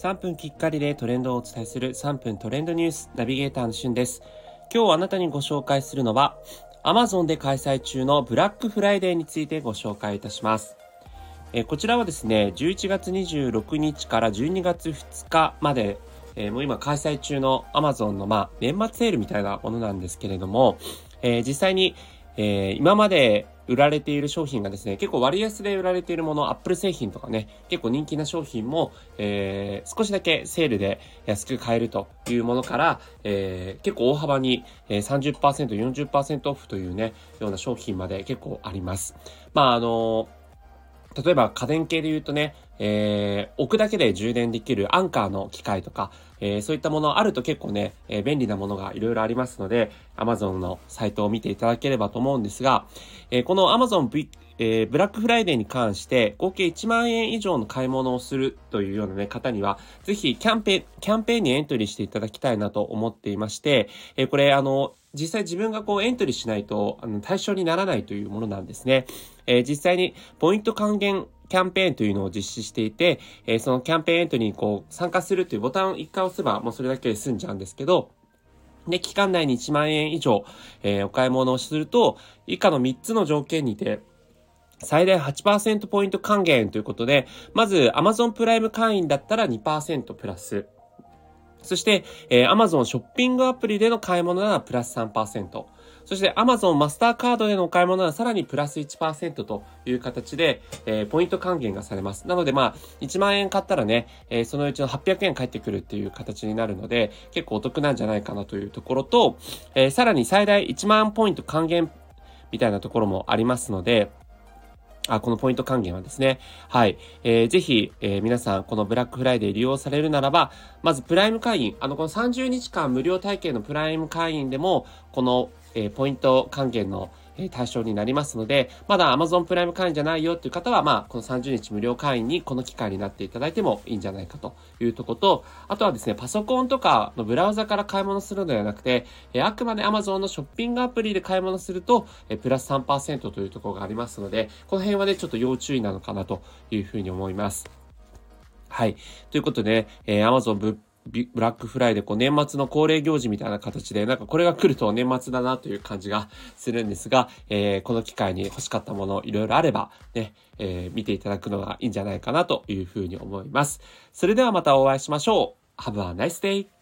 3分きっかりでトレンドをお伝えする3分トレンドニュースナビゲーターのしゅんです。今日あなたにご紹介するのは Amazon で開催中のブラックフライデーについてご紹介いたします。えこちらはですね、11月26日から12月2日まで、え、もう今開催中の Amazon のまあ年末セールみたいなものなんですけれども、え、実際に、えー、今まで売られている商品がですね、結構割安で売られているもの、アップル製品とかね、結構人気な商品も、えー、少しだけセールで安く買えるというものから、えー、結構大幅に、30%、40%オフというね、ような商品まで結構あります。まあ、あの例えば家電系で言うとね、えー、置くだけで充電できるアンカーの機械とか、えー、そういったものあると結構ね、えー、便利なものがいろいろありますので、Amazon のサイトを見ていただければと思うんですが、えー、この Amazon v えー、ブラックフライデーに関して合計1万円以上の買い物をするというようなね、方には、ぜひキャンペーン、キャンペーンにエントリーしていただきたいなと思っていまして、えー、これあの、実際自分がこうエントリーしないと、あの、対象にならないというものなんですね。えー、実際にポイント還元キャンペーンというのを実施していて、えー、そのキャンペーンエントリーにこう参加するというボタンを1回押せばもうそれだけで済んじゃうんですけど、で、期間内に1万円以上、えー、お買い物をすると、以下の3つの条件にて、最大8%ポイント還元ということで、まず Amazon プライム会員だったら2%プラス。そして、えー、Amazon ショッピングアプリでの買い物ならプラス3%。そして Amazon マスターカードでのお買い物ならさらにプラス1%という形で、えー、ポイント還元がされます。なのでまあ、1万円買ったらね、えー、そのうちの800円返ってくるっていう形になるので、結構お得なんじゃないかなというところと、えー、さらに最大1万ポイント還元みたいなところもありますので、あ、このポイント還元はですね。はい。えー、ぜひ、えー、皆さん、このブラックフライデー利用されるならば、まずプライム会員、あの、この30日間無料体験のプライム会員でも、この、えー、ポイント還元の対象になりますので、まだ Amazon プライム会員じゃないよっていう方は、まあ、この30日無料会員にこの機会になっていただいてもいいんじゃないかというとこと、あとはですね、パソコンとかのブラウザから買い物するのではなくて、あくまで Amazon のショッピングアプリで買い物すると、プラス3%というところがありますので、この辺はね、ちょっと要注意なのかなというふうに思います。はい。ということで、え、Amazon 物ブラックフライで、こう年末の恒例行事みたいな形で、なんかこれが来ると年末だなという感じがするんですが、えー、この機会に欲しかったものいろいろあれば、ね、えー、見ていただくのがいいんじゃないかなというふうに思います。それではまたお会いしましょう。Have a nice day!